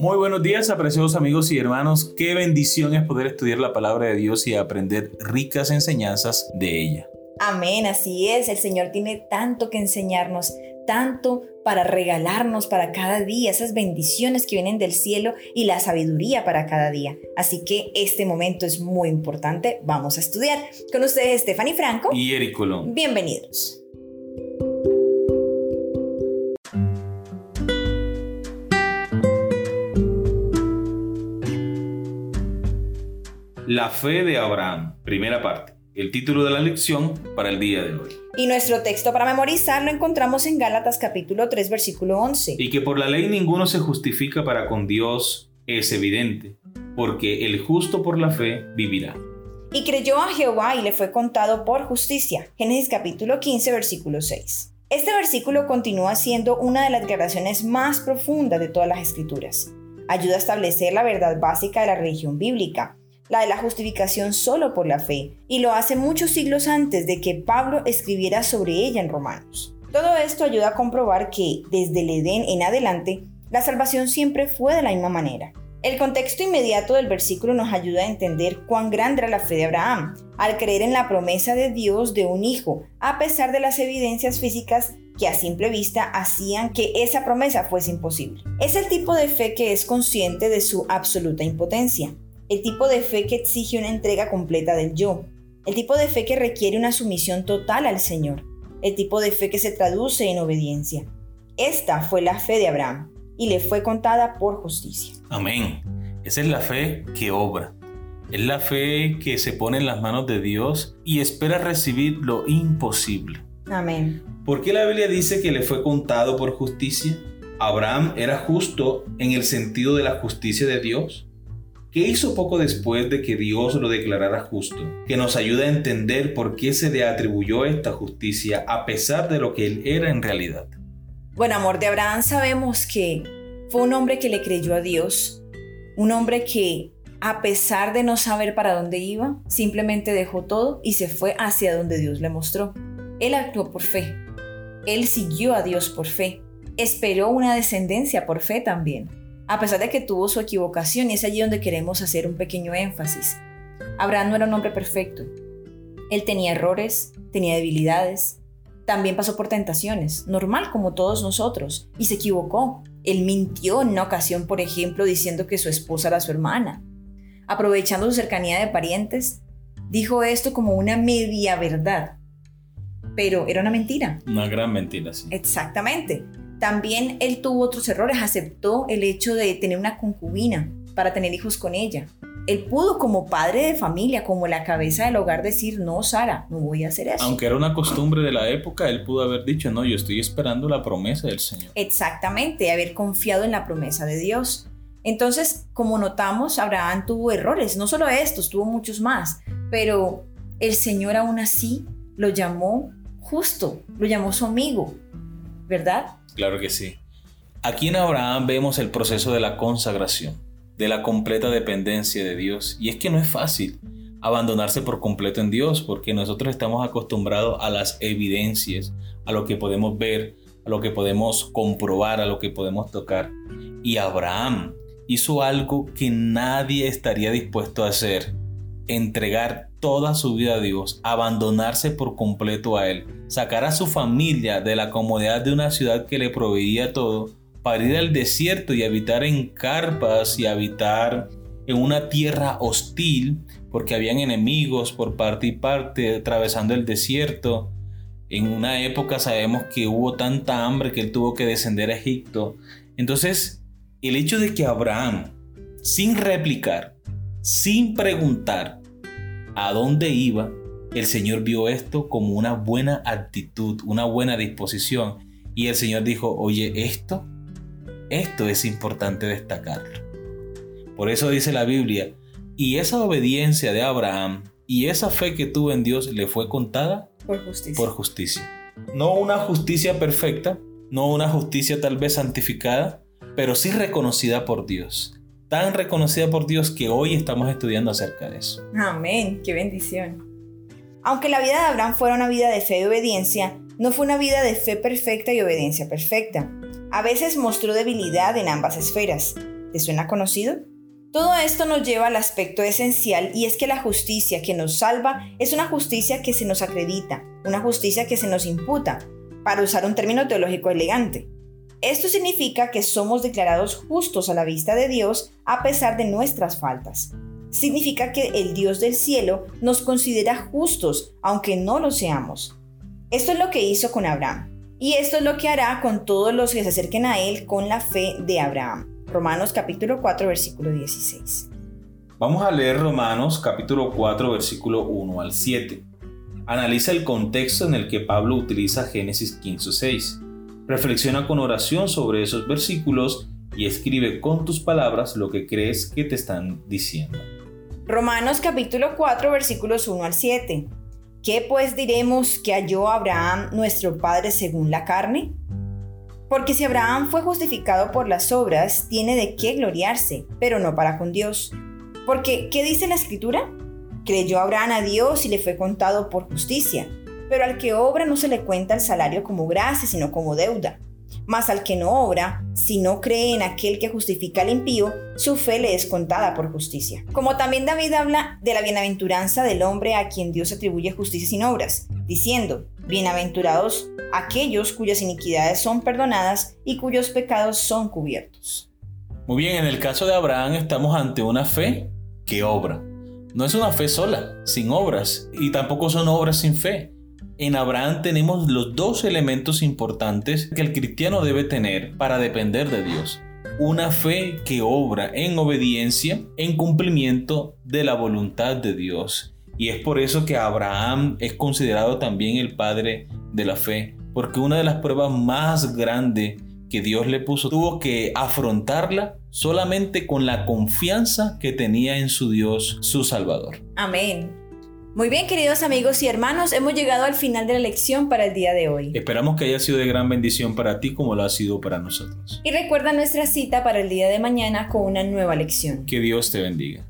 Muy buenos días, apreciados amigos y hermanos. Qué bendición es poder estudiar la palabra de Dios y aprender ricas enseñanzas de ella. Amén, así es. El Señor tiene tanto que enseñarnos, tanto para regalarnos para cada día, esas bendiciones que vienen del cielo y la sabiduría para cada día. Así que este momento es muy importante. Vamos a estudiar. Con ustedes Stephanie Franco y Eric Colón. Bienvenidos. La fe de Abraham, primera parte. El título de la lección para el día de hoy. Y nuestro texto para memorizar lo encontramos en Gálatas capítulo 3 versículo 11. Y que por la ley ninguno se justifica para con Dios es evidente, porque el justo por la fe vivirá. Y creyó a Jehová y le fue contado por justicia. Génesis capítulo 15 versículo 6. Este versículo continúa siendo una de las declaraciones más profundas de todas las escrituras. Ayuda a establecer la verdad básica de la religión bíblica la de la justificación solo por la fe, y lo hace muchos siglos antes de que Pablo escribiera sobre ella en Romanos. Todo esto ayuda a comprobar que, desde el Edén en adelante, la salvación siempre fue de la misma manera. El contexto inmediato del versículo nos ayuda a entender cuán grande era la fe de Abraham, al creer en la promesa de Dios de un hijo, a pesar de las evidencias físicas que a simple vista hacían que esa promesa fuese imposible. Es el tipo de fe que es consciente de su absoluta impotencia, el tipo de fe que exige una entrega completa del yo, el tipo de fe que requiere una sumisión total al Señor, el tipo de fe que se traduce en obediencia. Esta fue la fe de Abraham y le fue contada por justicia. Amén. Esa es la fe que obra. Es la fe que se pone en las manos de Dios y espera recibir lo imposible. Amén. ¿Por qué la Biblia dice que le fue contado por justicia? Abraham era justo en el sentido de la justicia de Dios. ¿Qué hizo poco después de que Dios lo declarara justo? Que nos ayuda a entender por qué se le atribuyó esta justicia a pesar de lo que él era en realidad. Bueno, amor de Abraham sabemos que fue un hombre que le creyó a Dios, un hombre que a pesar de no saber para dónde iba, simplemente dejó todo y se fue hacia donde Dios le mostró. Él actuó por fe, él siguió a Dios por fe, esperó una descendencia por fe también a pesar de que tuvo su equivocación, y es allí donde queremos hacer un pequeño énfasis. Abraham no era un hombre perfecto. Él tenía errores, tenía debilidades, también pasó por tentaciones, normal como todos nosotros, y se equivocó. Él mintió en una ocasión, por ejemplo, diciendo que su esposa era su hermana. Aprovechando su cercanía de parientes, dijo esto como una media verdad, pero era una mentira. Una gran mentira, sí. Exactamente. También él tuvo otros errores, aceptó el hecho de tener una concubina para tener hijos con ella. Él pudo como padre de familia, como la cabeza del hogar, decir, no, Sara, no voy a hacer eso. Aunque era una costumbre de la época, él pudo haber dicho, no, yo estoy esperando la promesa del Señor. Exactamente, haber confiado en la promesa de Dios. Entonces, como notamos, Abraham tuvo errores, no solo estos, tuvo muchos más, pero el Señor aún así lo llamó justo, lo llamó su amigo, ¿verdad? Claro que sí. Aquí en Abraham vemos el proceso de la consagración, de la completa dependencia de Dios. Y es que no es fácil abandonarse por completo en Dios, porque nosotros estamos acostumbrados a las evidencias, a lo que podemos ver, a lo que podemos comprobar, a lo que podemos tocar. Y Abraham hizo algo que nadie estaría dispuesto a hacer, entregar toda su vida a Dios, abandonarse por completo a Él, sacar a su familia de la comodidad de una ciudad que le proveía todo, para ir al desierto y habitar en carpas y habitar en una tierra hostil, porque habían enemigos por parte y parte atravesando el desierto. En una época sabemos que hubo tanta hambre que él tuvo que descender a Egipto. Entonces, el hecho de que Abraham, sin replicar, sin preguntar, a dónde iba, el Señor vio esto como una buena actitud, una buena disposición. Y el Señor dijo, oye, esto, esto es importante destacarlo. Por eso dice la Biblia, y esa obediencia de Abraham y esa fe que tuvo en Dios le fue contada por justicia. Por justicia. No una justicia perfecta, no una justicia tal vez santificada, pero sí reconocida por Dios tan reconocida por Dios que hoy estamos estudiando acerca de eso. Amén, qué bendición. Aunque la vida de Abraham fuera una vida de fe y obediencia, no fue una vida de fe perfecta y obediencia perfecta. A veces mostró debilidad en ambas esferas. ¿Te suena conocido? Todo esto nos lleva al aspecto esencial y es que la justicia que nos salva es una justicia que se nos acredita, una justicia que se nos imputa, para usar un término teológico elegante. Esto significa que somos declarados justos a la vista de Dios a pesar de nuestras faltas. Significa que el Dios del cielo nos considera justos aunque no lo seamos. Esto es lo que hizo con Abraham. Y esto es lo que hará con todos los que se acerquen a Él con la fe de Abraham. Romanos capítulo 4 versículo 16. Vamos a leer Romanos capítulo 4 versículo 1 al 7. Analiza el contexto en el que Pablo utiliza Génesis 15:6. Reflexiona con oración sobre esos versículos y escribe con tus palabras lo que crees que te están diciendo. Romanos capítulo 4 versículos 1 al 7. ¿Qué pues diremos que halló Abraham nuestro Padre según la carne? Porque si Abraham fue justificado por las obras, tiene de qué gloriarse, pero no para con Dios. Porque, ¿qué dice la escritura? Creyó Abraham a Dios y le fue contado por justicia. Pero al que obra no se le cuenta el salario como gracia, sino como deuda. Mas al que no obra, si no cree en aquel que justifica al impío, su fe le es contada por justicia. Como también David habla de la bienaventuranza del hombre a quien Dios atribuye justicia sin obras, diciendo, Bienaventurados aquellos cuyas iniquidades son perdonadas y cuyos pecados son cubiertos. Muy bien, en el caso de Abraham estamos ante una fe que obra. No es una fe sola, sin obras, y tampoco son obras sin fe. En Abraham tenemos los dos elementos importantes que el cristiano debe tener para depender de Dios. Una fe que obra en obediencia, en cumplimiento de la voluntad de Dios. Y es por eso que Abraham es considerado también el padre de la fe, porque una de las pruebas más grandes que Dios le puso tuvo que afrontarla solamente con la confianza que tenía en su Dios, su Salvador. Amén. Muy bien, queridos amigos y hermanos, hemos llegado al final de la lección para el día de hoy. Esperamos que haya sido de gran bendición para ti como lo ha sido para nosotros. Y recuerda nuestra cita para el día de mañana con una nueva lección. Que Dios te bendiga.